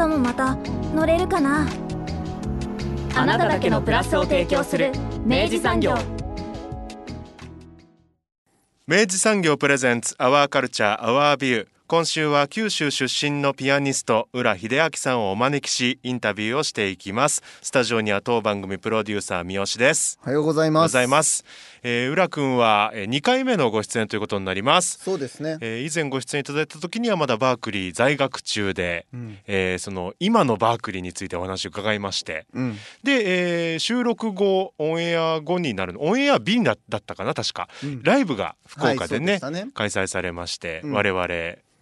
明日もまた乗れるかな？あなただけのプラスを提供する明治産業。明治産業プレゼンツアワーカルチャーアワービュー今週は九州出身のピアニスト浦秀明さんをお招きしインタビューをしていきます。スタジオには当番組プロデューサー三好です。おはようございます。ございます、えー、浦くんはえー2回目のご出演ということになります。そうですね、えー以前ご出演いただいた時にはまだバークリー在学中で、うん。えーその今のバークリーについてお話を伺いまして。うん、で、えー収録後オンエア後になるオンエア B だだったかな確か、うん。ライブが福岡でね,、したね。開催されまして、うん。我々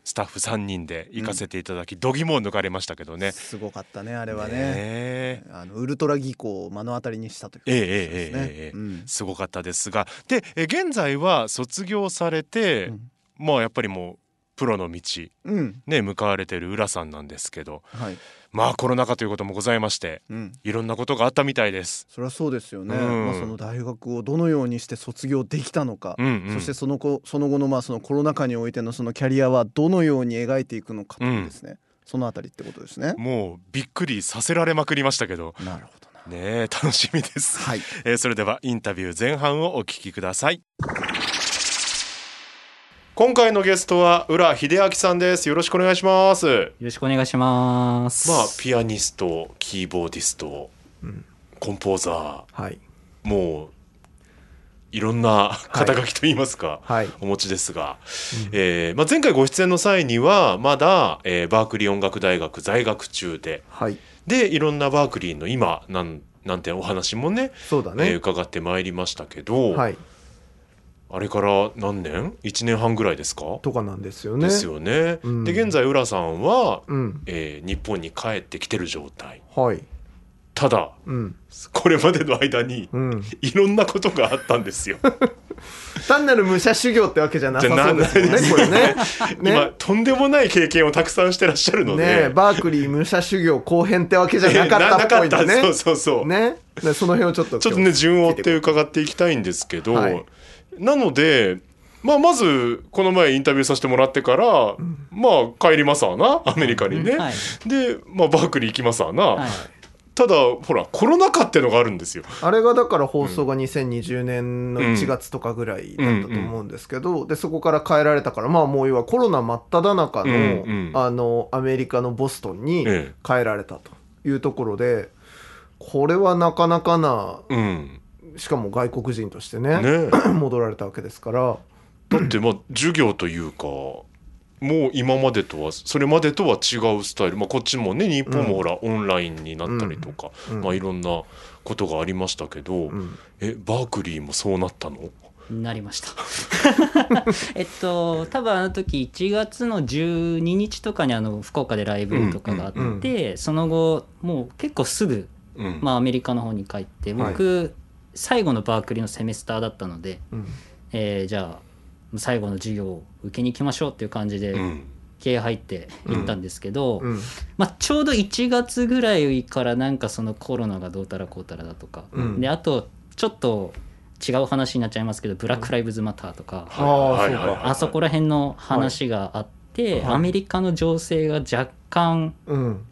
スタッフ3人で行かせていただき、度肝を抜かれましたけどね。すごかったねあれはね。ねえ。あのウルトラ技巧を目の当たりにしたというええええことですね。ええええうん。すごかったですが。で、えー現在は卒業されて、うん。まあやっぱりもうプロの道うん。ね向かわれてる浦さんなんですけど。はいまあコロナ禍ということもございましてうん。いろんなことがあったみたいです。そりゃそうですよね、うん。まあ、その大学をどのようにして卒業できたのか、うんうん。そしてその後その後のまあそのコロナ禍においてのそのキャリアはどのように描いていくのかというですね、そのあたりってことですね。もうびっくりさせられまくりましたけど。なるほどな。ねえ楽しみです、はい。えーそれではインタビュー前半をお聞きください今回のゲストは浦秀朗さんですよろしくお願いしますよろしくお願いします。まあピアニストキーボーディスト、うんコンポーザはい。ーもういろんな肩書きといいますか、はい。お持ちですが、えーまあ、前回ご出演の際にはまだ、えーバークリー音楽大学在学中ではい。でいろんなバークリーの今なんなんてお話もねそうだね。えー伺ってまいりましたけど、はい。あれから何年 ?1 年半ぐらいですか、とかなんですよね。ですよね。うんで現在浦さんは、うん。えー日本に帰ってきてる状態はい。ただうん。これまでの間にうん。いろんなことがあったんですよ。単なる武者修行ってわけじゃなさそうですよね。これね。今ね。とんでもない経験をたくさんしてらっしゃるので、ねバークリー武者修行後編ってわけじゃなかったっぽいんだね。そうそうそう。ね。でその辺をちょっとちょっとね順を追って伺っていきたいんですけど、はいなので、まあ、まずこの前インタビューさせてもらってから、まあ帰りますわなアメリカにね。はい。で、まあ、バークリー行きますわな、はい。ただほらコロナ禍ってのがあるんですよ。あれがだから放送が2020年の1月とかぐらいだったと思うんですけど、でそこから変えられたからまあもう要はコロナ真っ只中の,、うんうんあのアメリカのボストンにええ変えられたというところでこれはなかなかなうん、しかも外国人としてねね。戻られたわけですから。だってまあ授業というかもう今までとはそれまでとは違うスタイル、まあ、こっちもね日本もほら、オンラインになったりとか、うん。まあ、いろんなことがありましたけど、ん。えバークリーもそうなったの？なりました。えっと多分あの時1月の12日とかにあの福岡でライブとかがあって、うん。うん。その後もう結構すぐ、うん。まあ、アメリカの方に帰って僕、最後のバークリーのセメスターだったので、うん。えーじゃあ最後の授業を受けに行きましょうっていう感じでうん。気合入って行ったんですけど、うん。まあ、ちょうど1月ぐらいからなんかそのコロナがどうたらこうたらだとか、うん。であとちょっと違う話になっちゃいますけど「ブラック・ライブズ・マター」とか、あそこら辺の話があって、はい。アメリカの情勢が若干うん。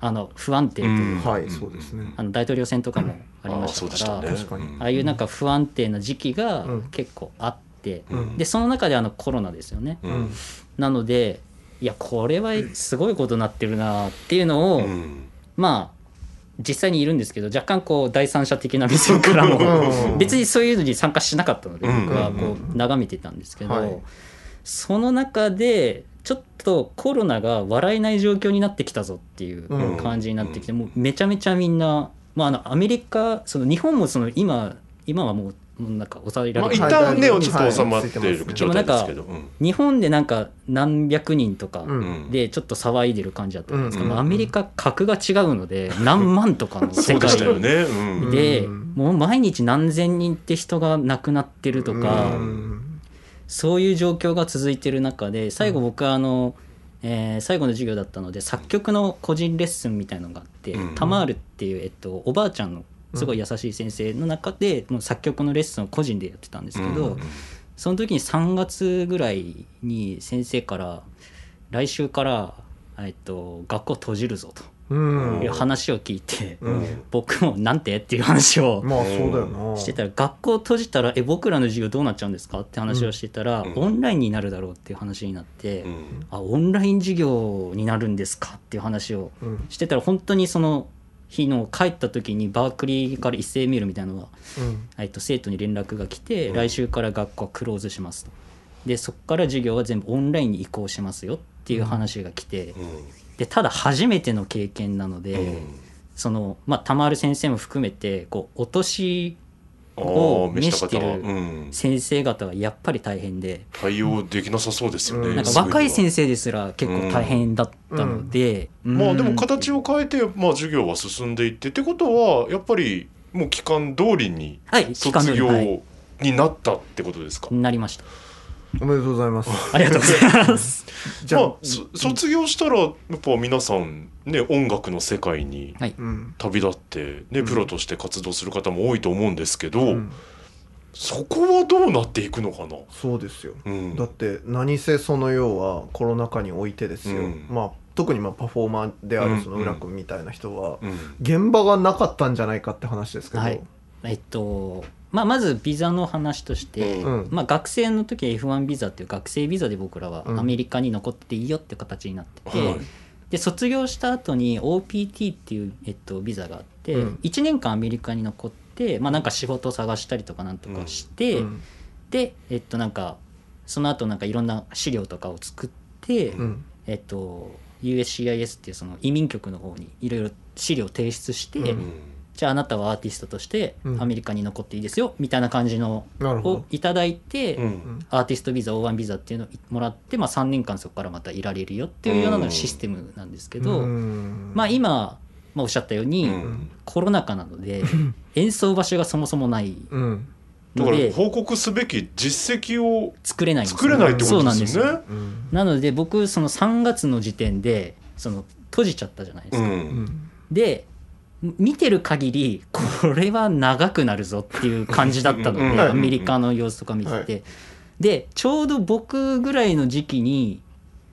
あの不安定というか、はいそうですね。あの大統領選とかもありあましたから。確かに。うん。ああいうなんか不安定な時期がうん。結構あって、うん。でその中であのコロナですよね、ううん。んなのでいやこれはすごいことになってるなっていうのを、うん。まあ実際にいるんですけど若干こう第三者的な目線からうん。も別にそういうのに参加しなかったのでうん。僕はこう眺めてたんですけど、はい。その中でちょっとコロナが笑えない状況になってきたぞっていう感じになってきて、もうめちゃめちゃみんな、まあ、あのアメリカその日本もその今今はもうなんか抑えらまあれてる、一旦ね、はいちょっと収まってる状態ですけど、うん日本でなんか何百人とかうん。でちょっと騒いでる感じだったじゃないですか、うん。まあアメリカ格が違うので何万とかの世界したよね。うん。でうん。もう毎日何千人って人が亡くなってるとか、うん。そういう状況が続いてる中で最後僕はあの、えー最後の授業だったので作曲の個人レッスンみたいのがあっタマールっていう、えっと、おばあちゃんのすごい優しい先生の中で、もう作曲のレッスンを個人でやってたんですけど、うんその時に3月ぐらいに先生から来週から、えっと、学校閉じるぞうんという話を聞いて、うん。僕もなんて？っていう話をまあそうだよな。してたら学校閉じたらえ僕らの授業どうなっちゃうんですか？って話をしてたら、うん。オンラインになるだろうっていう話になって、うん。あオンライン授業になるんですか？っていう話をうん。してたら本当にその日の帰った時にバークリーから一斉メールみたいなのが、うん。えっと、生徒に連絡が来て、うん。来週から学校はクローズしますと。でそこから授業は全部オンラインに移行しますよっていう話が来て、でただ初めての経験なので、うん。そのまあたまる先生も含めてこうお年あをー召してるうん。先生方はやっぱり大変で、対応できなさそうですよね。うん。なんか若い先生ですら結構大変だったので、まあでも形をを変えて、まあ、授業は進んでいってってことはやっぱりもう期間通りに卒業になったってことですか、なりましたおめでとうございます。ありがとうございます。じゃあ、まあ、そ卒業したらやっぱ皆さんね音楽の世界に旅立って、ねうん。プロとして活動する方も多いと思うんですけど、うん。そこはどうなっていくのかな、そうですよ。うん。だって何せその要はコロナ禍においてですよ、うん。まあ特にまあパフォーマーであうんるその浦君みたいな人はうん。現場がなかったんじゃないかって話ですけど、はい。えっとまあまずビザの話として、うん。うん。まあ、学生の時は F1 ビザっていう学生ビザで僕らはうん。アメリカに残っていいよって形になってて、はい。で卒業した後に OPT っていう、えっと、ビザがあって、うん。1年間アメリカに残って、まあ、なんか仕事を探したりとかなんとかして、うん。でえっとなんかその後なんかいろんな資料とかを作って、うん。えっと USCIS っていうその移民局の方にいろいろ資料を提出して、うんうんじゃああなたはアーティストとしてうん。アメリカに残っていいですよ、みたいな感じのなるほど。をいただいて、うん。アーティストビザ O1 ビザっていうのをもらって、まあ、3年間そこからまたいられるよっていうようなのがシステムなんですけど、うん。まあ今、まあ、おっしゃったように、うん。コロナ禍なので 演奏場所がそもそもないうん。だから報告すべき実績を作れないんです作れないってことですそうなんよ。ね。うん。なので僕その3月の時点でその閉じちゃったじゃないですか。うん。うん。で見てる限りこれは長くなるぞっていう感じだったの。うん。ではいアメリカの様子とか見てて、はい。でちょうど僕ぐらいの時期に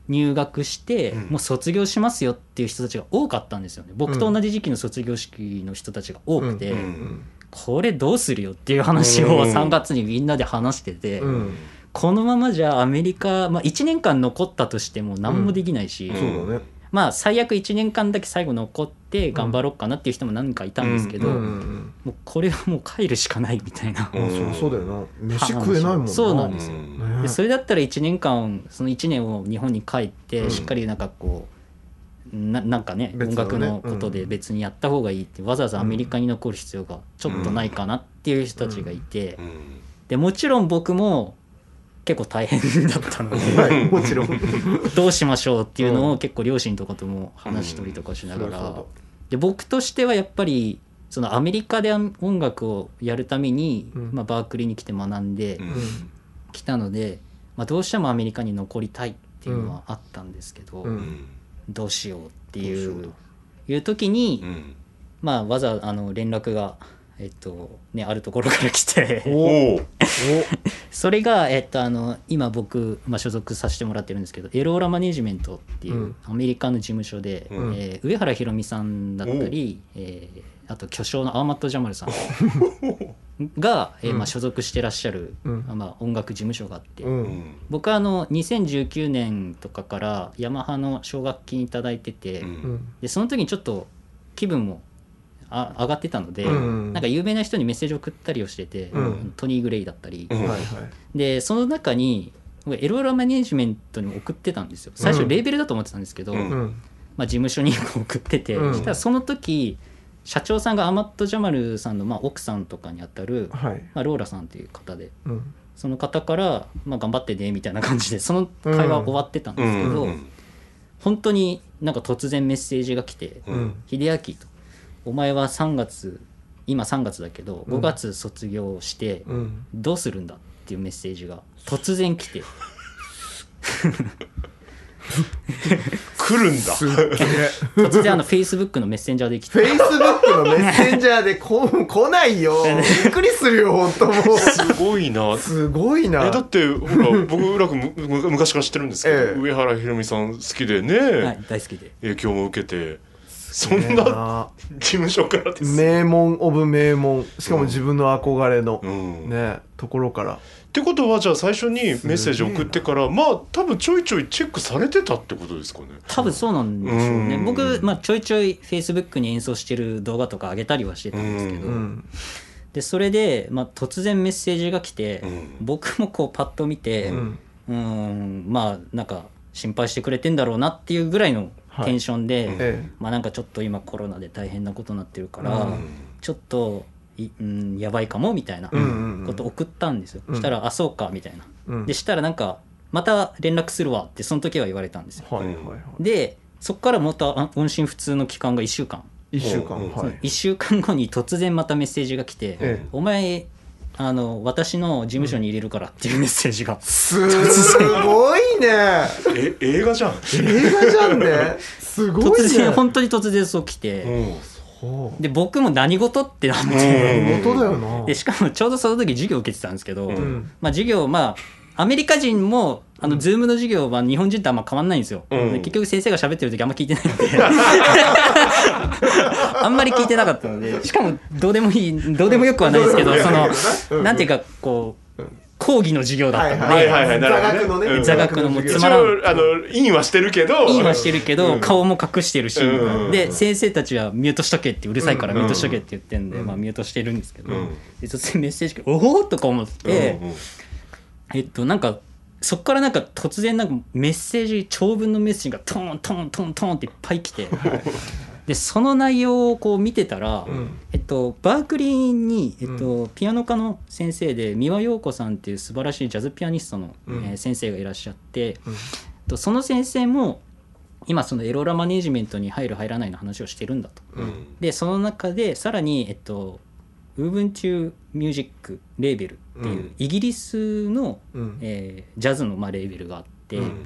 入学して、うん。もう卒業しますよっていう人たちが多かったんですよね。僕と同じ時期の卒業式の人たちが多くて、ううん。んこれどうするよっていう話をうん。3月にみんなで話してて、うん。このままじゃアメリカ、まあ、1年間残ったとしても何もできないし、うん。そうだねまあ最悪1年間だけ最後残って頑張ろうかなっていう人も何人かいたんですけど、うん。うんうんもうこれはもう帰るしかないみたいな、うん。うんそうそうだよな。飯食えないもんな。そうなんですよ。うん。ねでそれだったら1年間その1年を日本に帰ってうん。しっかりなんかこうななんかねね。音楽のことで別にやった方がいいってわざわざアメリカに残る必要がちょっとないかなっていう人たちがいて。うん。でもちろん僕も結構大変だったので はいもちろん。どうしましょうっていうのを結構両親とかとも話したりとかしながら。うんで僕としてはやっぱりそのアメリカで音楽をやるために、うん。まあ、バークリーに来て学んでうん。きたので、まあ、どうしてもアメリカに残りたいっていうのはあったんですけど、うん。うんどうしようっていどういう時に、うん。まあ、わざあの連絡が、えっとね、あるところから来て。お おそれが、えっと、あの今僕、まあ、所属させてもらってるんですけどエローラマネジメントっていう、うん。アメリカの事務所で、うん。えー上原ひろみさんだったり、えーあと巨匠のアーマット・ジャマルさんが、えーうん。まあ、所属してらっしゃる、うん。まあ、音楽事務所があって、ううん。ん僕はあの2019年とかからヤマハの奨学金いただいてて、でその時にちょっと気分もあ上がってたので、うん。なんか有名な人にメッセージ送ったりをしてて、うん。トニー・グレイだったり、うん。はいはい。でその中に僕エローラマネジメントにも送ってたんですよ。最初うんレーベルだと思ってたんですけど、まあ、事務所に送ってて、うん。そしたらその時社長さんがアマット・ジャマルさんのまあ奥さんとかにあたる、はい。まあ、ローラさんっていう方でうん。その方から、まあ、頑張ってねみたいな感じでその会話終わってたんですけど、うん。本当になんか突然メッセージが来てうん。うん「秀明」と「お前は3月今3月だけどうん。5月卒業してうん。どうするんだ?」っていうメッセージが突然来て。来るんだ。すっげえ。突然あの Facebook のメッセンジャーで来て。フェイスブックのメッセンジャーでこ来ないよ。びっくりするよ本当もう。すごいな。すごいな。えだってほら僕浦君むむ昔から知ってるんですけど、ええ。上原ひろみさん好きでね、はい大好きで。影響も受けてそんなな。事務所からです。名門オブ名門。しかも自分の憧れの、うん。ねところから。ってことはじゃあ最初にメッセージ送ってからまあ多分ちょいちょいチェックされてたってことですかね。多分そうなんでしょうね。うん。僕、まあ、ちょいちょい Facebook に演奏してる動画とか上げたりはしてたんですけど、うん。でそれで、まあ、突然メッセージが来て、うん。僕もこうパッと見てうんまあなんか心配してくれてんだろうなっていうぐらいのテンションで、はいえまあなんかちょっと今コロナで大変なことになってるから、うん。ちょっとい、うん、やばいかもみたいなこと送ったんですよ、うん。したら「あそうか」みたいな、うん。でしたらなんか「また連絡するわ」ってその時は言われたんですよ。はいはいはい。でそこからまたあ音信不通の期間が1週間、1週間。うんはい。1週間後に突然またメッセージが来て「ええ。お前あの私の事務所に入れるから」っていうメッセージが、すごいね。え映画じゃん、映画じゃんね。すごいね。突然本当に突然そう来て、で僕も何事ってなって、うん。本当だよな。でしかもちょうどその時授業受けてたんですけど、うんうん。まあ授業まあアメリカ人もあの、ズームの授業は日本人とあんま変わんないんですよ、うん。で結局先生が喋ってる時あんま聞いてないので。あんまり聞いてなかったのでしかもどうでもいいどうでもよくはないですけどそのうん。なんていうかこう講義の授業だったので、はいはいはいなるほどね。座学のね、うん。座学のもうつ一まらん。応あのインはしてるけど。インはしてるけど、うん。顔も隠してるし、うん。で先生たちはミュートしとけってうるさいからうん。ミュートしとけって言ってんで、うん。まあ、ミュートしてるんですけど、うん。で突然メッセージが「おお!」とか思って、うんうんえっとなんかそっからなんか突然なんかメッセージ長文のメッセージがトントントントンっていっぱい来て。でその内容をこう見てたら、うん。えっと、バークリーに、えっとピアノ科の先生で三輪陽子さんっていう素晴らしいジャズピアニストの、うん。えー先生がいらっしゃって、うん。えっとその先生も今そのエローラマネジメントに入る入らないの話をしてるんだと。うん。でその中でさらに、えっと、ウーブンチューミュージックレーベルっていう、うん。イギリスの、うん。えージャズのまあレーベルがあって、うん。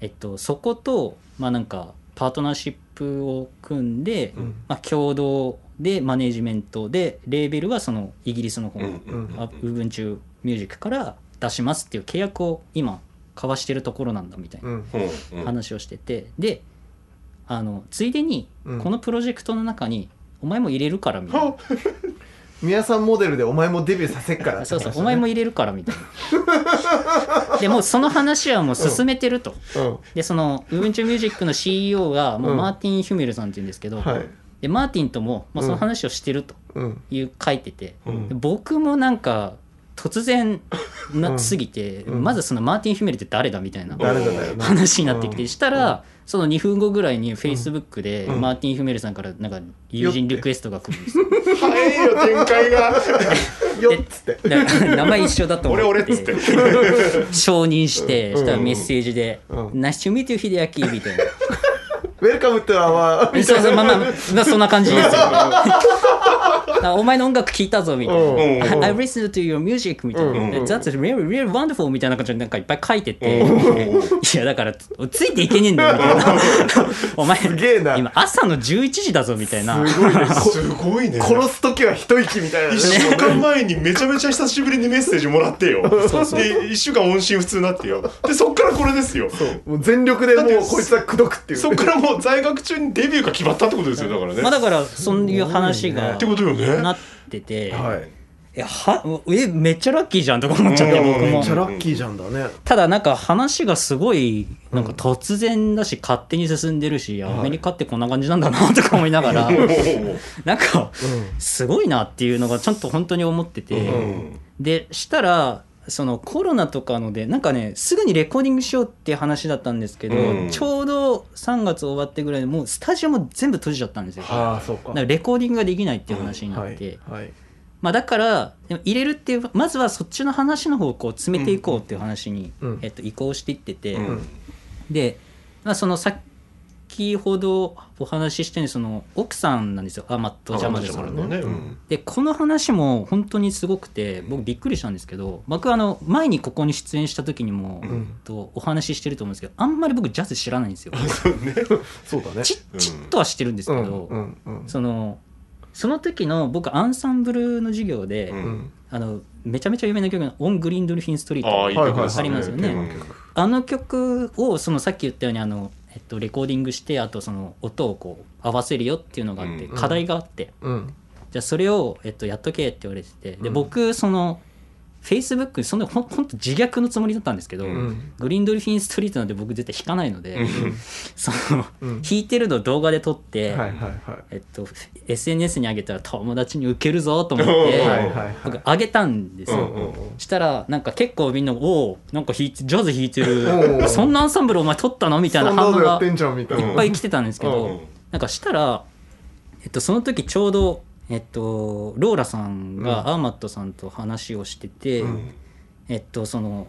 えっと、そこと、まあ、なんかパートナーシップを組んで、うん。まあ、共同でマネジメントでレーベルはそのイギリスの方の、うんうんあウーブンチューミュージックから出しますっていう契約を今交わしてるところなんだみたいな話をしてて、であのついでにうん。このプロジェクトの中にお前も入れるからみたいな、宮さんモデルでお前もデビューさせっからそうそうお前も入れるからみたいな。でもうその話はもう進めてると、うん。でそのウーブンチューミュージックの CEO がもううん。マーティン・ヒュメルさんっていうんですけど、はい。でマーティンとも、まあ、その話をしてるとうん。いう書いてて、僕もなんか突然なすぎて、うん。まずそのマーティン・ヒュメルって誰だみたいな話になってきて、うん。したら、その2分後ぐらいにフェイスブックで、うん。マーティン・ヒュメルさんからなんか友人リクエストが来るんですよ。早いよ展開が。よっつって。で名前一緒だと思って。俺俺っつって。承認してうん。したらメッセージでうん「 Nice to meet you 秀明」みたいな。Welcome to our そうそうまあまあまあそんな感じですよあ お前の音楽聴いたぞみたいな。I listened to your music みたいな、うん。That's really, really wonderful みたいな感じでなんかいっぱい書いてて、いやだからつついていけねえんだよみたいな。お前今朝の11時だぞみたいな。すごいね。殺す時は一息みたいな。ね一週間前にめちゃめちゃ久しぶりにメッセージもらってよ。そうそう。で一週間音信不通になってよ。でそっからこれですよ。もう。全力でもうこいつは口説くっていう。そっからもう在学中にデビューが決まったってことですよだからね。まあだからそういう話が。ってことよねなってて、はい。いやはえめっちゃラッキーじゃんとか思っちゃってうん。僕も。めっちゃラッキーじゃんだね。ただなんか話がすごいなんか突然だし勝手に進んでるし、アメリカってこんな感じなんだなとか思いながら なんかすごいなっていうのがちゃんと本当に思ってて、うん。でしたらそのコロナとかのでなんかねすぐにレコーディングしようって話だったんですけど、うん。ちょうどど3月終わってぐらいでもうスタジオも全部閉じちゃったんですよ。ああそうか。だからレコーディングができないっていう話になって、はいはい。まあ、だからでも入れるっていうまずはそっちの話の方をこう詰めていこうっていう話に、うん。えっと、移行していってて、うん。で、まあ、その先ほどお話ししたようにその奥さんなんですよ。アマット・ジャマルさんのね、うん。でこの話も本当にすごくて僕びっくりしたんですけど僕あの前にここに出演した時にも、ん。とお話ししてると思うんですけどあんまり僕ジャズ知らないんですよ。そうだね。ちちっとは知ってるんですけど、そのその時の僕アンサンブルの授業で、ううん。んあのめちゃめちゃ有名な曲の「オン・グリーンドルフィン・ストリート」ありますよね。うん。あの曲をそのさっき言ったようにあの、えっと、レコーディングしてあとその音をこう合わせるよっていうのがあって、うん。課題があって、うん。じゃあそれを、えっと、やっとけって言われてて。でうん。僕そのフェイスブックそんなほんと自虐のつもりだったんですけど、うん。グリーンドルフィン・ストリートなんて僕絶対弾かないので、その、うん弾いてるのを動画で撮って、はいはいはい。えっと、SNS に上げたら友達にウケるぞと思って、はいはいはい。僕上げたんですよ、うんうんしたらなんか結構みんな「おおなんか弾いてジャズ弾いておるうそんなアンサンブルお前撮ったの?」みたいな反応がいっぱい来てたんですけど、うん。なんかしたら、えっと、その時ちょうど、えっと、ローラさんがアーマットさんと話をしてて、えっとその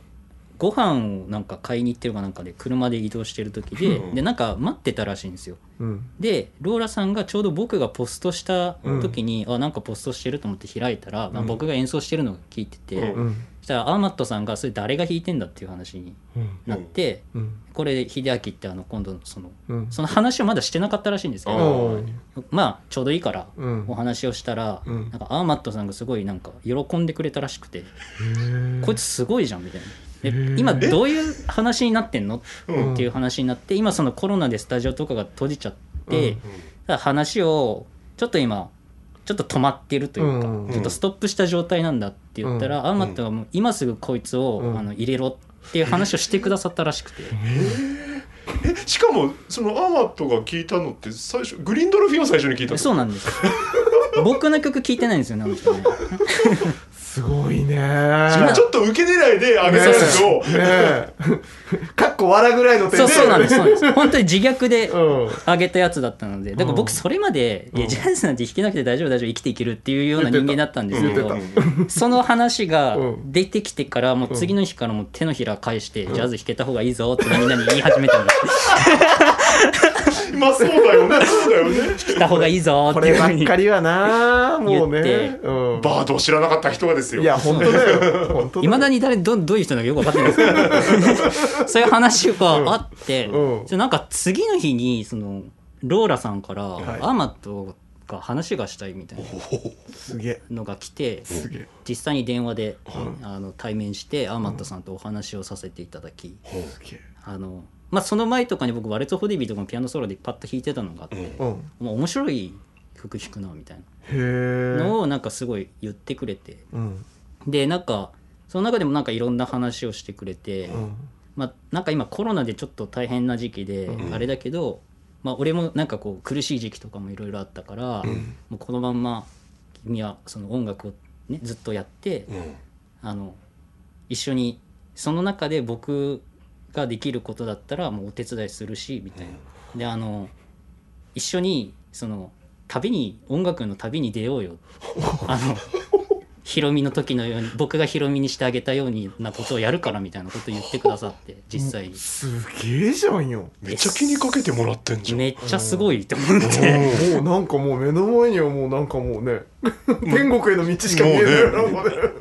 ご飯をなんか買いに行ってるかなんかで車で移動してる時で,、うんでなんか待ってたらしいんですよ。うん。でローラさんがちょうど僕がポストした時に、あなんかポストしてると思って開いたら、まあ、僕が演奏してるのを聞いてて、うんうん。そしたらアーマットさんがそれ誰が弾いてんだっていう話にうん。なって、うん。これ秀明ってあの今度そのうん。その話をまだしてなかったらしいんですけあど、ーまあちょうどいいからうん。お話をしたら、うん。なんかアーマットさんがすごいなんか喜んでくれたらしくて、こいつすごいじゃんみたいな。でへー。今どういう話になってんの？うん。っていう話になって今そのコロナでスタジオとかが閉じちゃって、話をちょっと今ちょっと止まってるというか、うん。ちょっとストップした状態なんだって言ったら、うん。アーマットがもう今すぐこいつを、うん。あの入れろっていう話をしてくださったらしくて、えしかもそのアーマットが聞いたのって最初グリーンドルフィンを最初に聞いたの？そうなんです。僕の曲聴いてないんですよねあの人ね すごいね。ちょっと受け狙いで上げたやつを、かっこ笑ぐらいのテンションそうそうなんですそうなんです。本当に自虐でうん。上げたやつだったのでだから僕それまで、いやジャズなんて弾けなくて大丈夫大丈夫生きていけるっていうような人間だったんですけどその話がうん。出てきてからもう次の日からもう手のひら返して、ジャズ弾けた方がいいぞってみんなに言い始めたんですまあそうだよね。そうだよね。弾けた方がいいぞこっていうふうにればっかりはなもう言っねて。うん。バードを知らなかった人がですよ。いや本当だよ。本当いまだに誰どどういう人なのかよく分かってないです。け どそういう話があって、うん。じゃあなんか次の日にそのローラさんから、い。アーマットが話がしたいみたいなすげえ。のが来てすげえ。実際に電話で、あの対面してアーマットさんとお話をさせていただき、すげえ。あのまあ、その前とかに僕ワレット・ホディビーとかのピアノソロでパッと弾いてたのがあって、うん。面白い曲弾くなみたいな。のをなんかすごい言ってくれて。うん。でなんかその中でもなんかいろんな話をしてくれて、うん。まあ、なんか今コロナでちょっと大変な時期であれだけど、まあ、俺もなんかこう苦しい時期とかもいろいろあったから、もうこのまんま君はその音楽を、ね、ずっとやって、うん。あの一緒にその中で僕ができることだったらもうお手伝いするしみたいな。であの一緒にその旅に音楽の旅に出ようよ。あのヒロミの時のように僕がヒロミにしてあげたようになことをやるからみたいなことを言ってくださって 実際。にすげえじゃんよ。めっちゃ気にかけてもらってんじゃん。めっちゃすごいと思って。もうなんかもう目の前にはもうなんかもうね 天国への道しか見えないね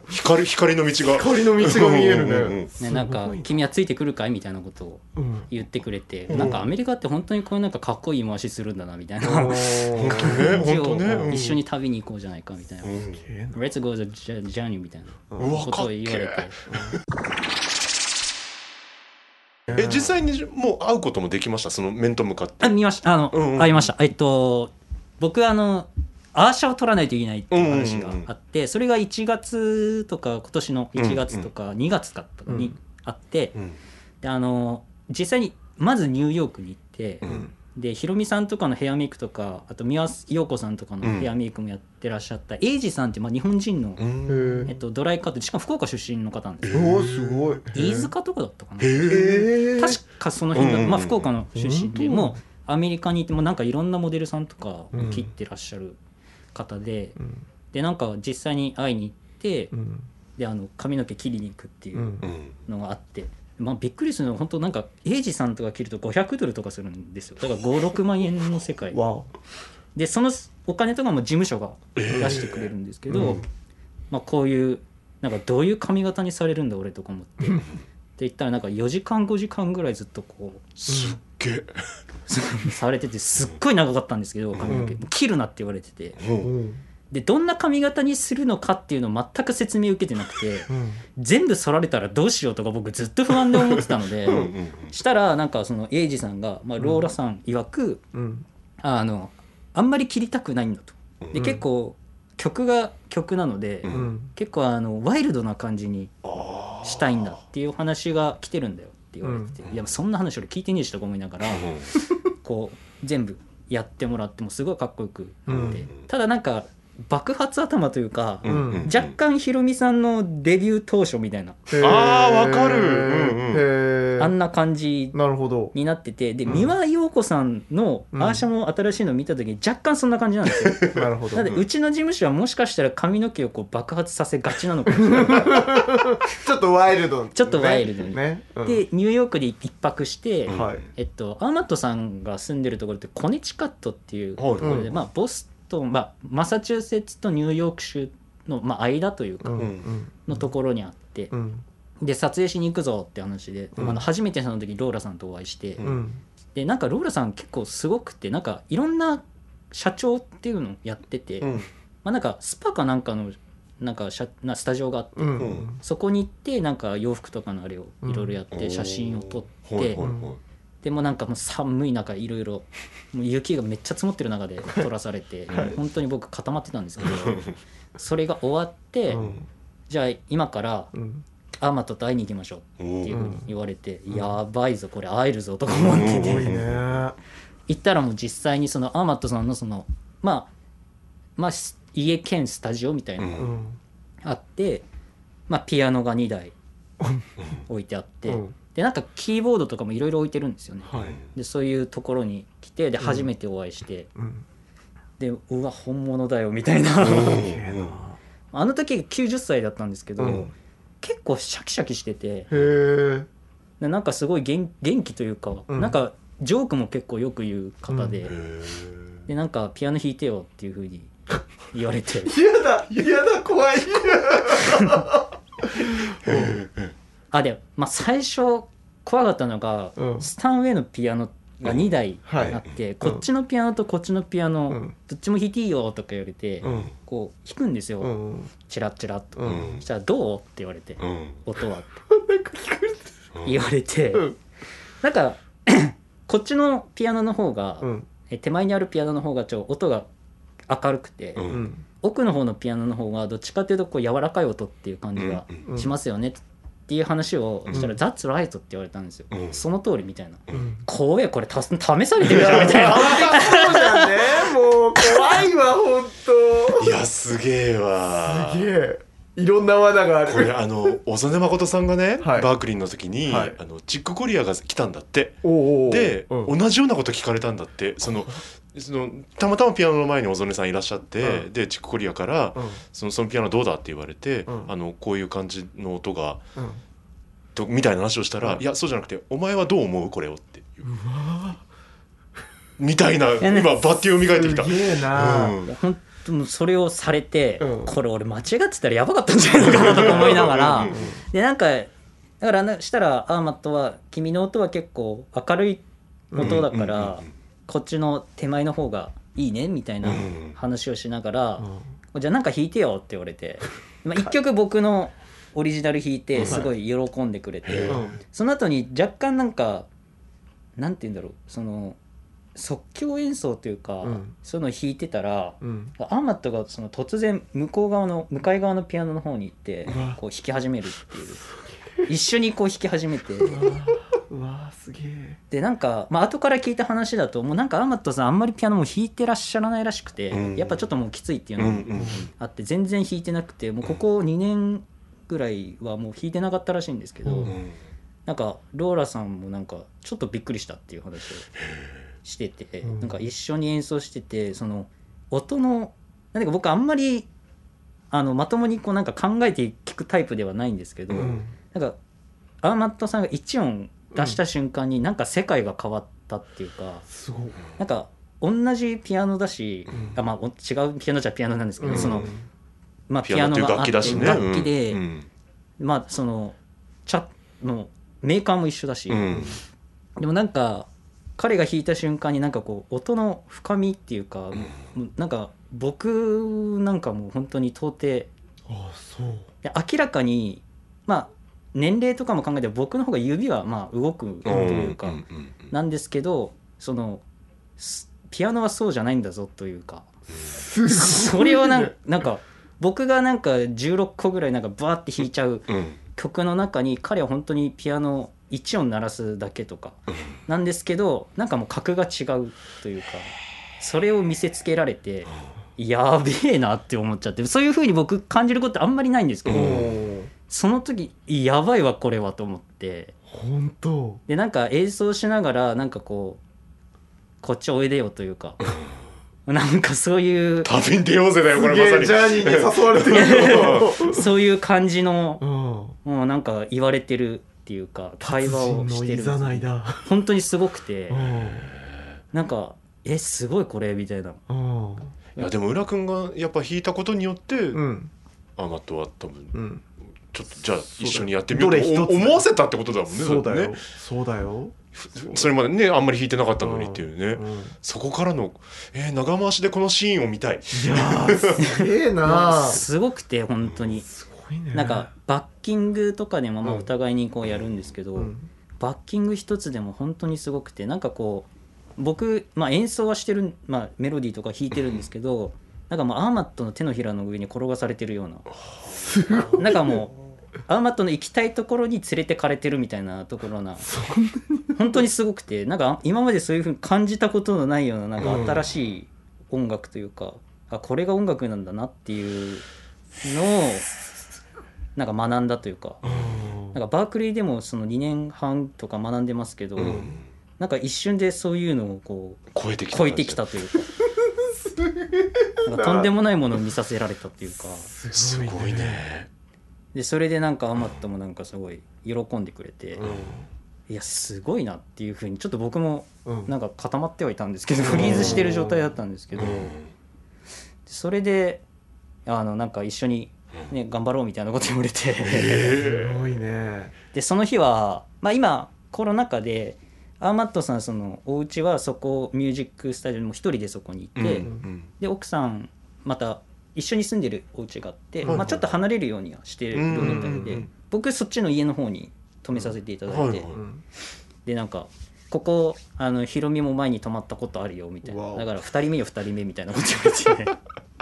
光光の道が。光の道が見えるうんうんうんねね、なんかすごい「君はついてくるか？い?」みたいなことをうん。言ってくれて、なんかアメリカって本当にこういうなんかかっこいい回しするんだなみたいな。感じを一緒に旅に行こうじゃないかみたいな。うん。すげえ「な Let's go the journey」みたいな。ことを言われて。ええ実際にもう会うこともできました？その面と向かって。あ見ました。あの、うんうん。会いました。えっと僕あのアーシャを取らないといけないっていう話があって、それが1月とか今年の1月とか2月かにあって、うんであの実際にまずニューヨークに行って、うん。でヒロミさんとかのヘアメイクとかあと三輪陽子さんとかのヘアメイクもやってらっしゃった、エイジさんってまあ日本人の、うん。へえっと、ドライカットしかも福岡出身の方なんですよ、おおすごい。飯塚とかだったかな。へええ確かその辺だ、うんうんうんまあ、福岡の出身でもうアメリカにいてもなんかいろんなモデルさんとか切ってらっしゃる方で、うん。でなんか実際に会いに行って、うん。であの髪の毛切りに行くっていううん。うんのがあって、まあ、びっくりするのは本当なんかエイジさんとか切ると500ドルとかするんですよ。だから56万円の世界。でそのお金とかも事務所が出してくれるんですけど、まあ、こういうなんかどういう髪型にされるんだ俺とか思って言ったらなんか4時間5時間ぐらいずっとこうすっげえ。されててすっごい長かったんですけど髪の毛、うん切るなって言われてて。うん。うん。でどんな髪型にするのかっていうのを全く説明受けてなくてうん。全部剃られたらどうしようとか僕ずっと不安で思ってたのでしたらなんかそのエイジさんが、まあ、ローラさん曰く、うん。あのあんまり切りたくないんだと。でうん。結構曲が曲なので、結構あのワイルドな感じにあーしたいんだっていう話が来てるんだよって言われてて、うん。いやそんな話俺聞いてねえしとか思いながら、こう全部やってもらってもすごいかっこよくなって、うん。ただなんか爆発頭というか、うん。うん若干ヒロミさんのデビュー当初みたいな、へー。あーわかる。うんうん。あんな感じなるほど。になっててでうん。三輪陽子さんのうん。アーシャの新しいの見た時に若干そんな感じなんですよ。なるほど。なのでうちの事務所はもしかしたら髪の毛をこう爆発させがちなのかもしれない。ちょっとワイルドちょっとワイルドに。ね。うん。でニューヨークで一泊して、うん。はい。えっと、アーマットさんが住んでるところってコネチカットっていうところで、はい。まあ、ボストン、まあ、マサチューセッツとニューヨーク州の、まあ、間というか、うん。うんのところにあってう、ん。で撮影しに行くぞって話で、うん。あの初めてその時ローラさんとお会いして、うん。でなんかローラさん結構すごくてなんかいろんな社長っていうのをやってて、うん。まあ、なんかスパかなんかのなんか社なスタジオがあって、うん。うん。そこに行ってなんか洋服とかのあれをいろいろやって写真を撮って、はいはいはいでもなんかもう寒い中いろいろもう雪がめっちゃ積もってる中で撮らされて、はい。本当に僕固まってたんですけど それが終わって、うん。じゃあ今からうん。アーマットと会いに行きましょうおっていうーふうに言われて、やばいぞこれ会えるぞとか思ってて、行ったらもう実際にそのアーマットさんのそのまあまあし家兼スタジオみたいなのがうん。あって、まあ、ピアノが2台置いてあって、うんでなんかキーボードとかもいろいろ置いてるんですよね。はい。でそういうところに来てで初めてお会いして、うん。でうわ本物だよみたいな。あの時90歳だったんですけど、うん。結構シャキシャキしててなんかすごい元元気というか、うん。なんかジョークも結構よく言う方で、でなんかピアノ弾いてよっていうふうに 言われて。嫌だ嫌だ怖い あで、まあ、最初怖かったのが、うん。スタンウェイのピアノが2台はい。あって、こっちのピアノとこっちのピアノ、うん。どっちも弾いていいよとか言われて、うん。こう弾くんですよ、うん。チラッチラッと、うん。そしたら「どう?」って言われてうん「音は?」ってなんか聞言われて、うん。なんか こっちのピアノの方が、てうん。え手前にあるピアノの方がちょ音が明るくて、うん。うん。奥の方のピアノの方がどっちかっていうとこう柔らかい音っていう感じがうん。しますよね。っていう話をしたら「うん That's right」って言われたんですよ、うん。その通りみたいな。うん「怖えこれた試されてるじゃん」みたいな。そうじゃんね。もう怖いわ本当。いやすげえわ。すげえいろんな罠がある。これあの小曽根誠さんがね、はい。バークリーの時に、はい。あのチックコリアが来たんだって。おうおうで、うん。同じようなこと聞かれたんだって。そのそのたまたまピアノの前に小曽根さんいらっしゃって、うん。でチックコリアから、うん。そのそのピアノどうだって言われて、うん。あのこういう感じの音がうん。とみたいな話をしたら、うん。いやそうじゃなくてお前はどう思うこれをって。いうみたいな今バッティを磨いてきた。すげえな、うん。本当もうそれをされて、うん。これ俺間違ってたらやばかったんじゃないのかなとか思いながら。でなんかだからなしたらアーマットは「君の音は結構明るい音だから、こっちの手前の方がいいね」みたいなうん。話をしながら「じゃあなんか弾いてよ」って言われて、まあ、1曲僕のオリジナル弾いてすごい喜んでくれて、その後に若干なんかなんて言うんだろうその即興演奏というか、うん。そういうのを弾いてたら、うん。アーマットがその突然向こう側の向かい側のピアノの方に行ってこう弾き始めるっていう。一緒にこう弾き始めて。ううわーすげえ。でなんか、まあ後から聞いた話だともうなんかアーマットさんあんまりピアノも弾いてらっしゃらないらしくて、うん。やっぱちょっともうきついっていうのもうんうんあって全然弾いてなくてもうここ2年ぐらいはもう弾いてなかったらしいんですけど、うん。うんなんかローラさんもなんかちょっとびっくりしたっていう話をしてて、うん。なんか一緒に演奏しててその音のなんか僕あんまりあのまともにこうなんか考えて聞くタイプではないんですけど、うん。なんかアーマットさんが1音出した瞬間になんか世界が変わったっていうか、すごい。なんか同じピアノだし、うん。あまあお違うピアノじゃピアノなんですけど、うん。そのまあ、ピアノっていうがあって楽器だしね。楽器で、うん。まあそのチャのメーカーも一緒だし、うん。でもなんか彼が弾いた瞬間になんかこう音の深みっていうか、なんか僕なんかもう本当に到底あそう。で明らかにまあ年齢とかも考えて僕の方が指はまあ動くというか、なんですけどそのすピアノはそうじゃないんだぞというかそれをなんなんか僕がなんか16個ぐらいなんかバーって弾いちゃううん。曲の中に彼は本当にピアノ1音鳴らすだけとか。なんですけどなんかもう格が違うというか。それを見せつけられてやべえなって思っちゃってそういう風に僕感じることあんまりないんですけど、その時やばいわこれはと思って。本当。でなんか演奏しながらなんかこうこっちおいでよというか。なんかそういう旅に出ようぜだよこすれまさに。ジャーニーに誘われてるよ。そういう感じのうん。もうなんか言われてるっていうか会話をしてる本当にすごくてうん。なんかえすごいこれみたいな。うん。いやでも浦君がやっぱ弾いたことによって、うん。アマトは多分うん。ちょっとじゃあ一緒にやってみようと思わせたってことだもんねそうだよ。ね。そうだよ。それまでねあんまり弾いてなかったのにっていうね、うん。いそこからの、えー長回しでこのシーンを見たい。やーすげえな すごくて本当にいね。なんかバッキングとかでもまあうんお互いにこうやるんですけど、うん。バッキング一つでも本当にすごくてなんかこう僕、まあ、演奏はしてる、まあ、メロディーとか弾いてるんですけどなんかもうアーマットの手のひらの上に転がされてるような。なんかもうアーマットの行きたいところに連れてかれてるみたいなところな。本当にすごくてなんか今までそういうふうに感じたことのないようななんか新しい音楽というか、あこれが音楽なんだなっていうのをなんか学んだというか。なんかバークリーでもその2年半とか学んでますけど、うん。なんか一瞬でそういうのをこう超えてきた超えてきたというか。なんかとんでもないものを見させられたっていうか。すごいね。でそれでなんかアマットもなんかすごい喜んでくれて、ういやすごいなっていうふうにちょっと僕もなんか固まってはいたんですけどフリーズしてる状態だったんですけど、それであのなんか一緒に、ね、頑張ろうみたいなこと言われて。すごいね。でその日は、まあ、今コロナ禍でアーマットさんそのお家はそこミュージックスタジオにも一人でそこにいて、うんうんで奥さんまた一緒に住んでるお家があって、はいはい。まあ、ちょっと離れるようにはしてるみたいで、うんうんうん。僕そっちの家の方に泊めさせていただいて、はいはいうんでなんかここあのヒロミも前に泊まったことあるよみたいな。だから2人目よ2人目みたいなこと言われて。す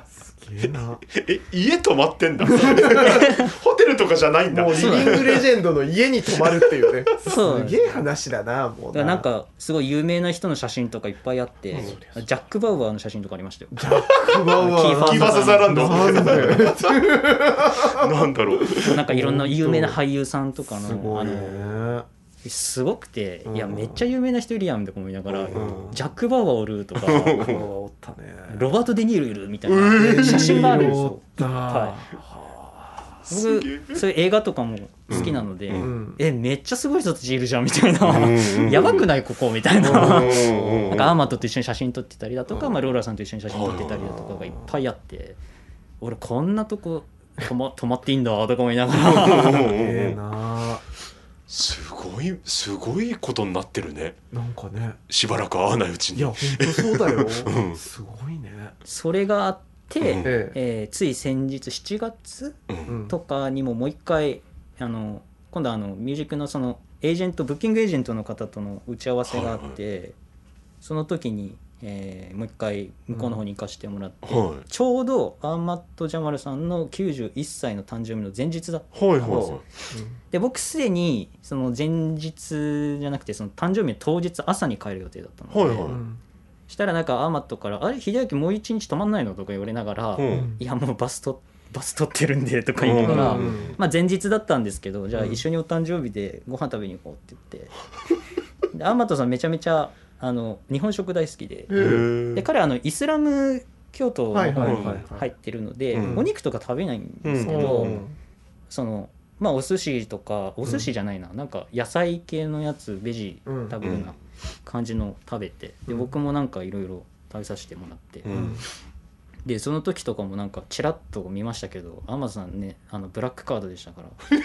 げえな。え家泊まってんだ。ホテルとかじゃないんだ。もうリビングレジェンドの家に泊まるっていうね。そうすげえ話だなもうだからなんかすごい有名な人の写真とかいっぱいあって、うんジャック・バウアーの写真とかありましたよ。ジャック・バウアー。キーファキーサザーランドなんで なんだろう。なんかいろんな有名な俳優さんとかのすごいね。あのすごくて、うん。いやめっちゃ有名な人いるやんとか思いながら、うんジャック・バウアーおるとか ロバート・デ・ニールいるみたいな写真があるんですよ。僕そういう映画とかも好きなので、うん。うん。えめっちゃすごい人たちいるじゃんみたいな、やばくないここみたいな。うんなんかアーマットと一緒に写真撮ってたりだとか、まあ、ローラーさんと一緒に写真撮ってたりだとかがいっぱいあって俺こんなとこ泊ま泊まっていいんだとか思いながら。ええなすごいすごいことになってるね。なんかね。しばらく会わないうちに。いやほんとそうだよ。うん。すごいね。それがあって、うん。ええ。えーつい先日7月うんうん。とかにももう一回あの今度あのミュージックのそのエージェントブッキングエージェントの方との打ち合わせがあって、その時にえーもう一回向こうの方に行かせてもらって、はい。ちょうどアーマット・ジャマルさんの91歳の誕生日の前日だったはいはで僕すでにその前日じゃなくてその誕生日の当日朝に帰る予定だったので、はいはい。うんしたらなんかアーマットから「あれ秀明もう一日泊まんないの?」とか言われながら「いうん。いやもうバスとバス取ってるんで」とか言いながら、うん。まあ、前日だったんですけどじゃあうん。一緒にお誕生日でご飯食べに行こうって言って。でアーマットさんめちゃめちゃあの日本食大好きで。で彼はあのイスラム教徒の方にはいはいはいはい。入ってるのでうん。お肉とか食べないんですけうどん。そのまあお寿司とかお寿司じゃないな。なんか野菜系のやつベジうん。食べるような感じの食べて。でうん。僕もなんかいろいろ食べさせてもらって。うん。でその時とかもなんかちらっと見ましたけどアマゾンねあのブラックカードでしたから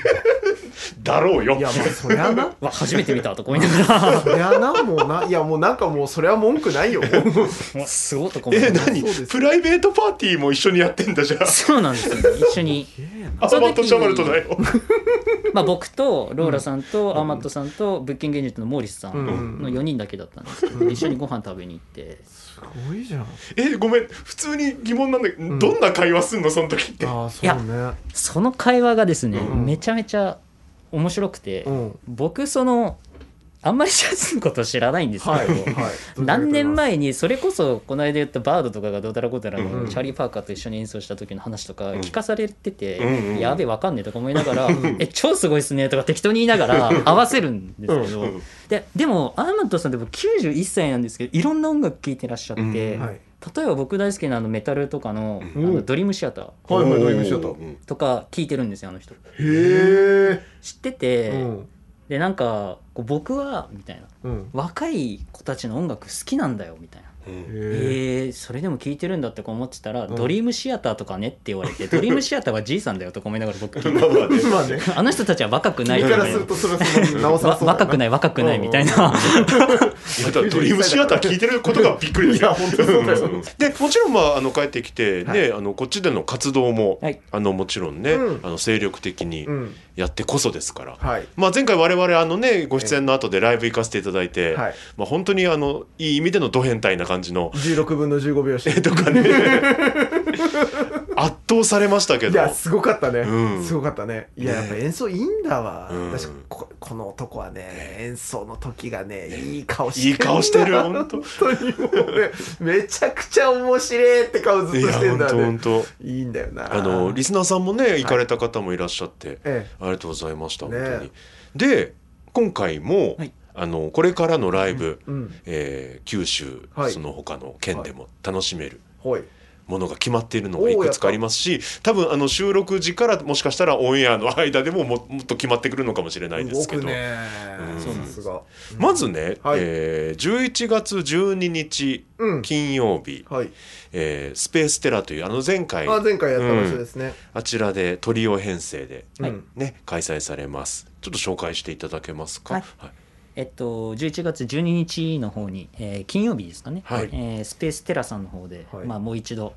だろうよ。いやまあそりゃな。わ初めて見たとか思いながそりゃなもうな。いやもうなんかもうそれは文句ないよらう。わ すごいとか思いながらえ何プライベートパーティーも一緒にやってんだじゃあそうなんですよね。一緒に。アーマット・ジャマルとだよ。まあ僕とローラさんとアーマットさんと物件現実のモーリスさんの4人だけだったんですけど一緒にご飯食べに行って。すごいじゃん。えごめん。普通に疑問なんだけど、ん。どんな会話すんの？その時って。ああそうね。その会話がですねうん。めちゃめちゃ面白くてうん。僕そのあんまりジャズのこと知らないんですけど、はいはい。何年前にそれこそこの間言ったバードとかがどうたらこうたらのうん。チャーリー・パーカーと一緒に演奏した時の話とかん。聞かされてて、うんうんやべえわかんねえとか思いながら「え超すごいっすね」とか適当に言いながら合わせるんですけど、うんででもアーマットさんって僕91歳なんですけどいろんな音楽聴いてらっしゃって、うん。はい例えば僕大好きなあのメタルとかの,、うん。あのドリームシアター。はいはいドリームシアター。うん。とか聴いてるんですよあの人。へえ知ってて、うん。でなんか僕はみたいな。うん。若い子たちの音楽好きなんだよみたいな。えー、それでも聴いてるんだって思ってたら、うん。ドリームシアターとかねって言われてドリームシアターはじいさんだよとか思いながら僕 聞いてまあまあねあの人たちは若くない君からするとそれはそのな若くない若くないみたいな、いやだからドリームシアター聞いてることがびっくりですでもちろんまああの帰ってきてね、はい。あのこっちでの活動も、はい。あのもちろんね、うん。あの精力的にうん。やってこそですから、はい。まあ、前回我々あのねご出演の後でライブ行かせていただいて、はいまあ、本当にあのいい意味でのド変態な感じの16分の15秒してとかね圧倒されましたけどいやすごかったね、うんすごかったねいやねやっぱ演奏いいんだわ、うん私ここの男はね演奏の時がねいい顔していい顔してる本当本当にもうねめちゃくちゃ面白いって顔ずっとしてんだ本当本ね当いいんだよなあのリスナーさんもね行かれた方もいらっしゃって、えありがとうございました、ね本当にで今回も、はい。あのこれからのライブ、えうん。えー九州、はい。その他の県でも楽しめるほいものが決まっているのがいくつかありますし多分あの収録時からもしかしたらオンエアの間でもももっと決まってくるのかもしれないですけど、うん。そうさすが。まずね、はい。えー11月12日うん。金曜日、はい。えースペーステラというあの前回あ前回やった場所ですね、あちらでトリオ編成で、はい。うんね、開催されます。ちょっと紹介していただけますか？はいえっと、11月12日の方に、えー金曜日ですかね、はい。えースペーステラさんの方で、はい。まあ、もう一度、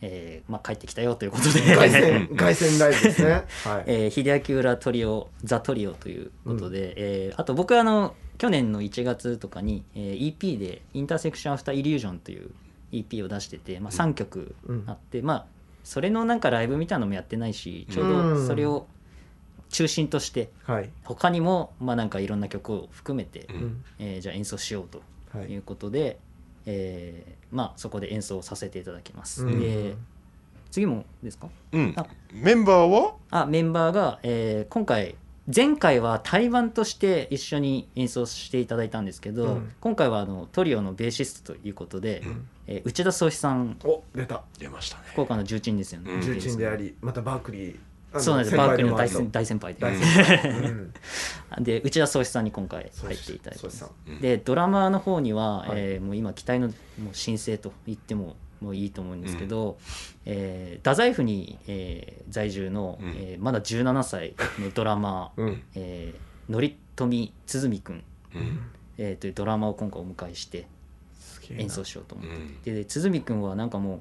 えーまあ、帰ってきたよということで、凱旋凱旋ライブですね。はい、えー秀明浦トリオザトリオということで、えーあと僕あの去年の1月とかに、えー EP で「インターセクション・アフター・イリュージョン」という EP を出してて、まあ、3曲あって、まあそれのなんかライブみたいなのもやってないしちょうどそれを中心としてはい。他にもまあなんかいろんな曲を含めて、うん。えーじゃあ演奏しようとはい。いうことで、えーまあそこで演奏させていただきます。うん。で次もですか？うん。あ。メンバーは？あメンバーが、えー今回前回は対バンとして一緒に演奏していただいたんですけど、うん。今回はあのトリオのベーシストということで、えー内田宗志さん。お出た。出ましたね。福岡の重鎮ですよね、うん。重鎮でありまたバークリーそうなんです。先バークリーの大先大先輩で。うん。で内田宗志さんに今回入っていただいてうでドラマーの方には、はい。えーもう今期待のもう新星と言ってももういいと思うんですけど、えー太宰府に、えー在住の、うん。えーまだ17歳のドラマー、うん。えー、のりとみつづみくん、うん。えーというドラマーを今回お迎えして演奏しようと思って、うん。ででつづみくんはなんかもう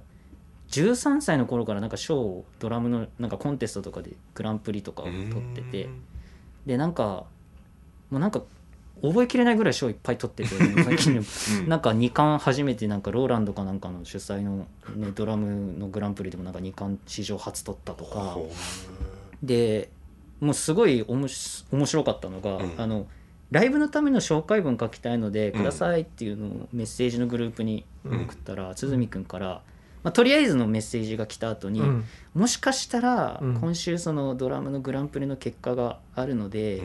13歳の頃からなんか賞をドラムのなんかコンテストとかでグランプリとかを取ってて、でなんかもうなんか覚えきれないぐらい賞いっぱい取ってて 最近でも。なんか2冠初めてなんかローランドかなんかの主催の、ね、ドラムのグランプリでもなんか2冠史上初取ったとか。でもうすごいおもし面白かったのが、うん。あのライブのための紹介文書きたいのでうんくださいっていうのをメッセージのグループに送ったら鼓くんから、まあ、とりあえずのメッセージが来た後に、うん。もしかしたらうん。今週そのドラムのグランプリの結果があるので、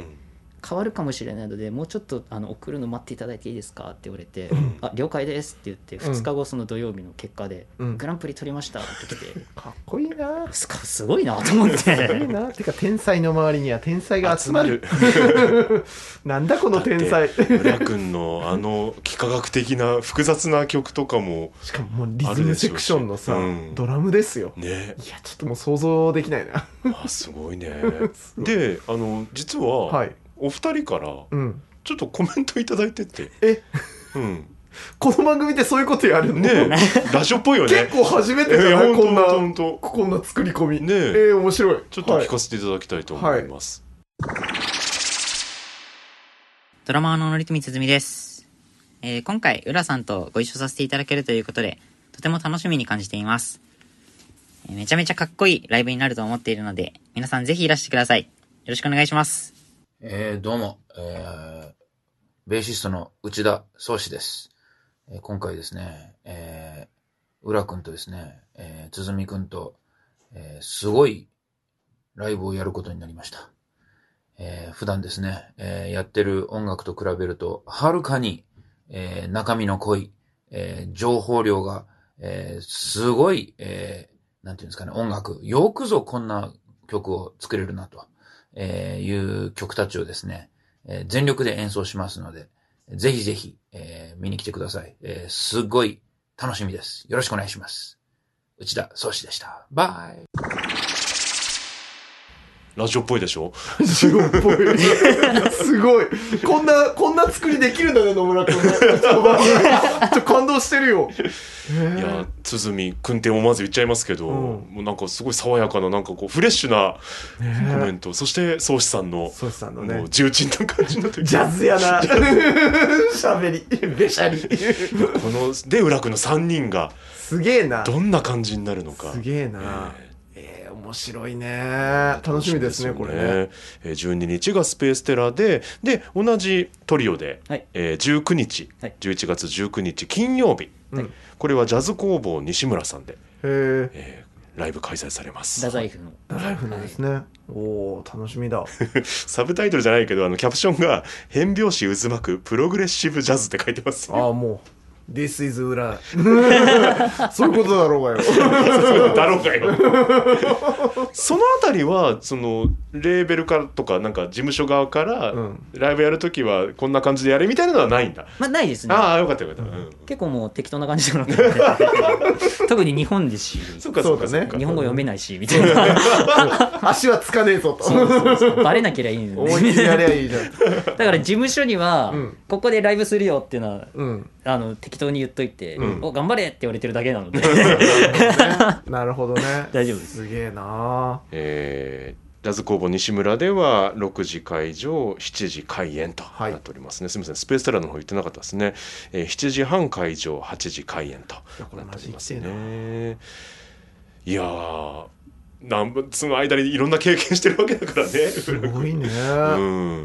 変わるかもしれないのでもうちょっとあの送るの待っていただいていいですかって言われて「あ了解です」って言ってうん。2日後その土曜日の結果でうん「グランプリ取りました」って来てかっこいいな。すごすごいなと思っいいてな。てか天才の周りには天才が集まる。る。なんだこの天才。浦君のあの幾何学的な複雑な曲とかもしかももうリズムセクションのさ、うん。ドラムですよ。ね。いやちょっともう想像できないな。あすごいね。であの実は、はいお二人からうん。ちょっとコメントいただいてて。え？うん。この番組ってそういうことやるの？ねラジオっぽいよね。結構初めてえじゃない、ー、こんな本当こんな作り込み。ねえ。えー面白い。ちょっと聞かせせていただきたいと思います、ドラマーののりとみつづみです。えー今回、浦さんとご一緒させていただけるということで、とても楽しみに感じています。えーめちゃめちゃかっこいいライブになると思っているので、皆さんぜひいらしてください。よろしくお願いします。えー、どうも、えー、ベーシストの内田宗志です。えー今回ですね、えー、浦くんとですね、えー、鼓くんと、えー、すごいライブをやることになりました。えー、普段ですね、えー、やってる音楽と比べると、はるかに、えー、中身の濃い、えー、情報量が、えー、すごい、えー、なんていうんですかね、音楽。よくぞこんな曲を作れるなと。えーいう曲たちをですね、えー全力で演奏しますので、ぜひぜひ、えー見に来てください。えーすごい楽しみです。よろしくお願いします。内田宗志でした。バイ。ラジオっぽいでしょ？すごいっぽい。すごい。こんなこんな作りできるんだね野村君。ねちょっと感動してるよ。いや鼓くんって思わず言っちゃいますけど、うん。もうなんかすごい爽やかななんかこうフレッシュなコメント、そして宗師さんのそうさんのもねう重鎮な感じの時ジャズやな。喋り。べしゃり。こので浦君の3人がすげえな。どんな感じになるのか。すげえな。ええー面白いね。楽しみですねこれね。ねえー12日がスペーステラでで同じトリオで、はい。えー19日、はい。11月19日金曜日、うん。これはジャズ工房西村さんで、へええーライブ開催されます。太宰府の。ライフなんですね。おおー楽しみだ。サブタイトルじゃないけどあのキャプションが「変拍子渦巻くプログレッシブジャズ」って書いてます、ああもう This is 裏 そういうことだろうがよ。だろうかよ。そのあたりはそのレーベルからとかなんか事務所側から、うん。ライブやるときはこんな感じでやれみたいなのはないんだ、まあないですね。ああよかったよかった、うん。結構もう適当な感じだな特に日本ですし。そうかそうかね。日本語読めないしみたいな。足はつかねえぞと。そうそうそうバレなければいいん思 いっきりやりゃいいじゃん。だから事務所には、うん。ここでライブするよっていうのはうんあの適当に言っといて、うん。お頑張れって言われてるだけなので。なるほどね。大丈夫です。すげえな。えージャズ工房西村では6時会場7時開演とはい。なっておりますね、すみませんスペーステラの方言ってなかったですね、えー7時半会場8時開演とやこれなっておりますマジねいやーなんその間にいろんな経験してるわけだからね すごいね。う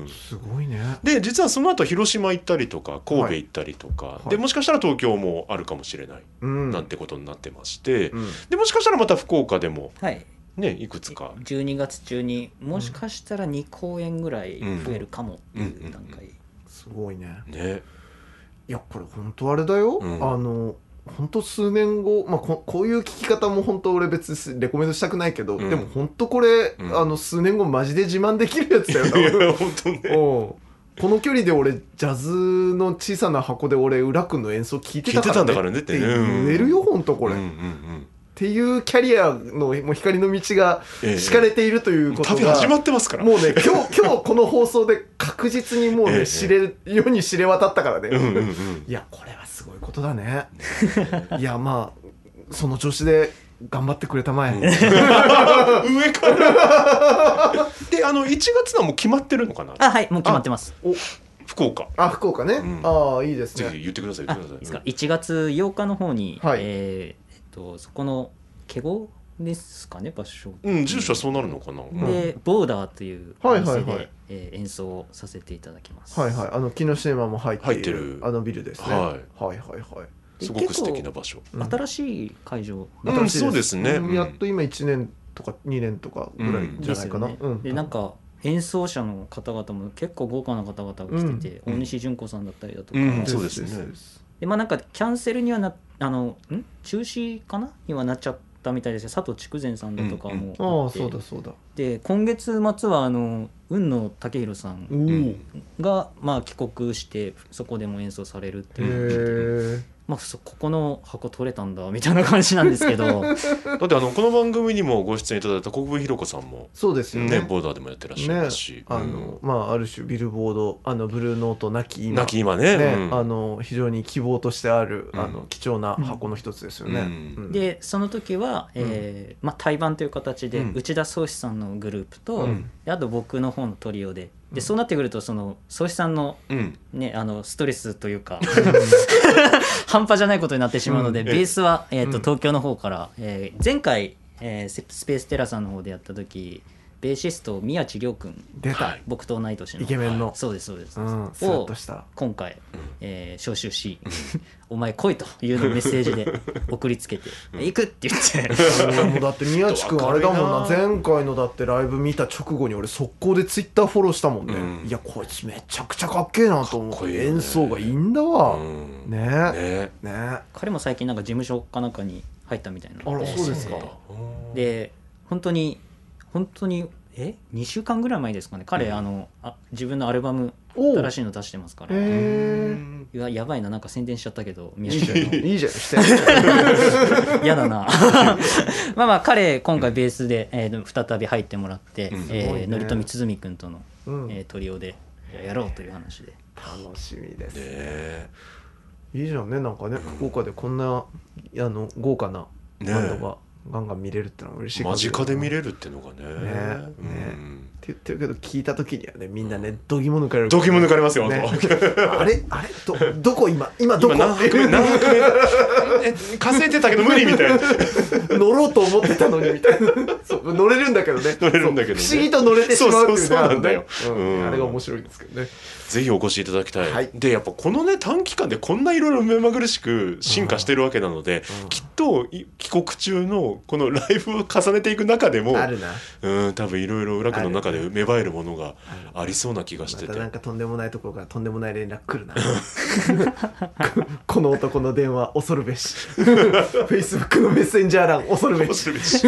ん。すごいね。で実はその後広島行ったりとか神戸行ったりとか、い。でもしかしたら東京もあるかもしれない、うん。なんてことになってまして、うん。でもしかしたらまた福岡でもはい。ねいくつか。12月中にもしかしたら2公演ぐらい増えるかもっていう段階、すごいね。ね。いやこれ本当あれだよ、うん。あの本当数年後、まあ、ここういう聞き方も本当俺別にレコメントしたくないけど、うん。でも本当これ、うん。あの数年後マジで自慢できるやつだよい多分や本当ね。う。んこの距離で俺ジャズの小さな箱で俺浦君の演奏聞いてたから、ね、からねって言えるよ本当これ、うんうんっうん。ていうキャリアのもう光の道がええ敷かれているということが、旅始まってますから。もうね今日 今日この放送で確実にもうね、ええ。知れる世に知れ渡ったからね、うんうんうん。いやこれはすごいことだね。いやまあその調子で頑張ってくれたまえ、上から。であの1月のはもう決まってるのかな？あはいもう決まってます。お福岡。あ福岡ね、うん。ああいいですぜねひ言ってくださいあ言ってください。いいですか。1月8日の方に、はい。えーえっとそこのケゴ？ですかね場所、うん住所はそうなるのかな、でボーダーというおはい店で、はい。はいえー演奏をさせていただきます。はいはい。あの木のシネマも入っている入ってる。あのビルですね、はい。はいはいはい。すごく素敵な場所。うん新しい会場。うん。新しいそうですね。うん。やっと今1年とか2年とかぐらいじゃないかな、ですよね。うん。でなんか演奏者の方々も結構豪華な方々が来てて、うん。大西純子さんだったりだとか、うん。でそうですね。す。まあなんかキャンセルにはなあのん？中止かな？にはなっちゃったみたいですよ。佐藤筑前さんだとかもああそうだそうだ。で今月末はあの雲野武弘さんが、まあ、帰国してそこでも演奏されるっていうのを聞いてえまあ、そここの箱取れたんだみたいな感じなんですけど。だってあのこの番組にもご出演いただいた国分ひろ子さんもそうですよね。ねボーダーでもやってらっしゃいねますし、あの、まあある種ビルボードあのブルーノートなき今。亡き今ね。ね、うん。あの非常に希望としてある、うん。あの貴重な箱の一つですよね。うん。うん。でその時は、えーまあ、対バンという形で、うん。内田宗志さんのグループと、うん。であと僕の方のトリオででそうなってくるとその宗志さんの,、うん。ね、あのストレスというか 半端じゃないことになってしまうので、うん。ベースは、えーとうん。東京の方から、えー前回、えーススペーステラさんの方でやった時ベーシスト宮地亮君。出た、はい。僕と同い年の。イケメンの、そうですそうです、うん、スラッとした。今回、えー招集し「お前来い」というのをメッセージで 送りつけて「行く!」って言って。俺もだって宮地君あれだもんな。前回のだってライブ見た直後に俺速攻でツイッターフォローしたもんね、うん。いやこいつめちゃくちゃかっけえなと思って。ね。演奏がいいんだわ、うん。ね。えね。ね。彼も最近なんか事務所かなんかに入ったみたいな。あらそうですか。で本当に本当にえ？2週間ぐらい前ですかね。彼、うん。あのあ自分のアルバム新しいの出してますから、ややばいななんか宣伝しちゃったけど宮いいじゃん。地君の。いいじゃん。して嫌だな。まあまあ彼今回ベースで、えー再び入ってもらって、うん。えすごいね。ー、のりとみつづみ君との、うん。えートリオでやろうという話で。楽しみです、ねいいじゃんねなんかね福岡でこんなあの豪華なねバンドがガンガン見れるってのは嬉しい間近で見るれるっていうのがねね。うん言ってるけど聞いた時にはねみんなね度肝抜かれる度肝抜かれますよね。あれ？あれ？どどこ？今今どこ？今何拍目 何拍稼いでたけど無理みたいな。乗ろうと思ってたのにみたいな。そう乗れるんだけどね。乗れるんだけどね。不思議と乗れてしまうっていうねうんうん。あれが面白いんですけどね。ぜひお越しいただきたい、はい。でやっぱこのね短期間でこんないろいろ目まぐるしく進化してるわけなので、うん。きっとい帰国中のこのライブを重ねていく中でもうん多分いろいろ裏区の中である芽生えるものがありそうな気がしてて、またなんかとんでもないところからとんでもない連絡来るな。こ この男の電話恐るべし。Facebook のメッセンジャー欄恐るべし。恐るべし。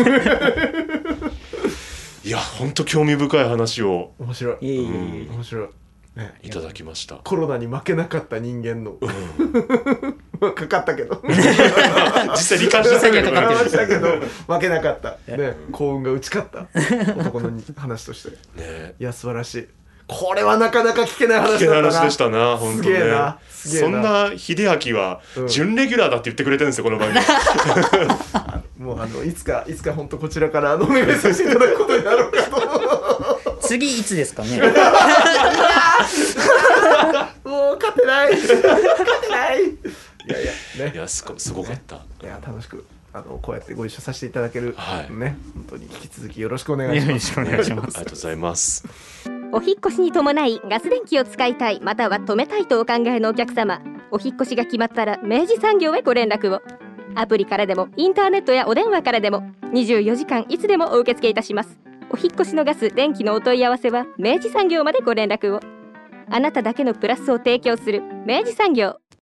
いや本当興味深い話を。面白い。うん。面白い、ね、いただきました。コロナに負けなかった人間の。まあ かかったけど。実際にはかかってるましたけど負けなかった、ね、幸運が打ち勝った。男の話として。ね。いや素晴らしい。これはなかなか聞けない話だったな。でしたな本当すげえねな。すげえそんなな秀明はうん。準レギュラーだって言ってくれてるんですよこの番組。もうあのいつかいつか本当こちらからあのお願いさせていただくことになろうかと。次いつですかね？もう勝てない。勝てないいやいやね。いやすごすごかった。いや楽しくあのこうやってご一緒させていただける、はい。ね。本当に引き続きよろしくお願いします。よろしくお願いします。ありがとうございます。お引っ越しに伴いガス電気を使いたいまたは止めたいとお考えのお客様。お引っ越しが決まったら明治産業へご連絡を。アプリからでもインターネットやお電話からでも24時間いつでもお受け付けいたします。お引っ越しのガス電気のお問い合わせは明治産業までご連絡を。あなただけのプラスを提供する明治産業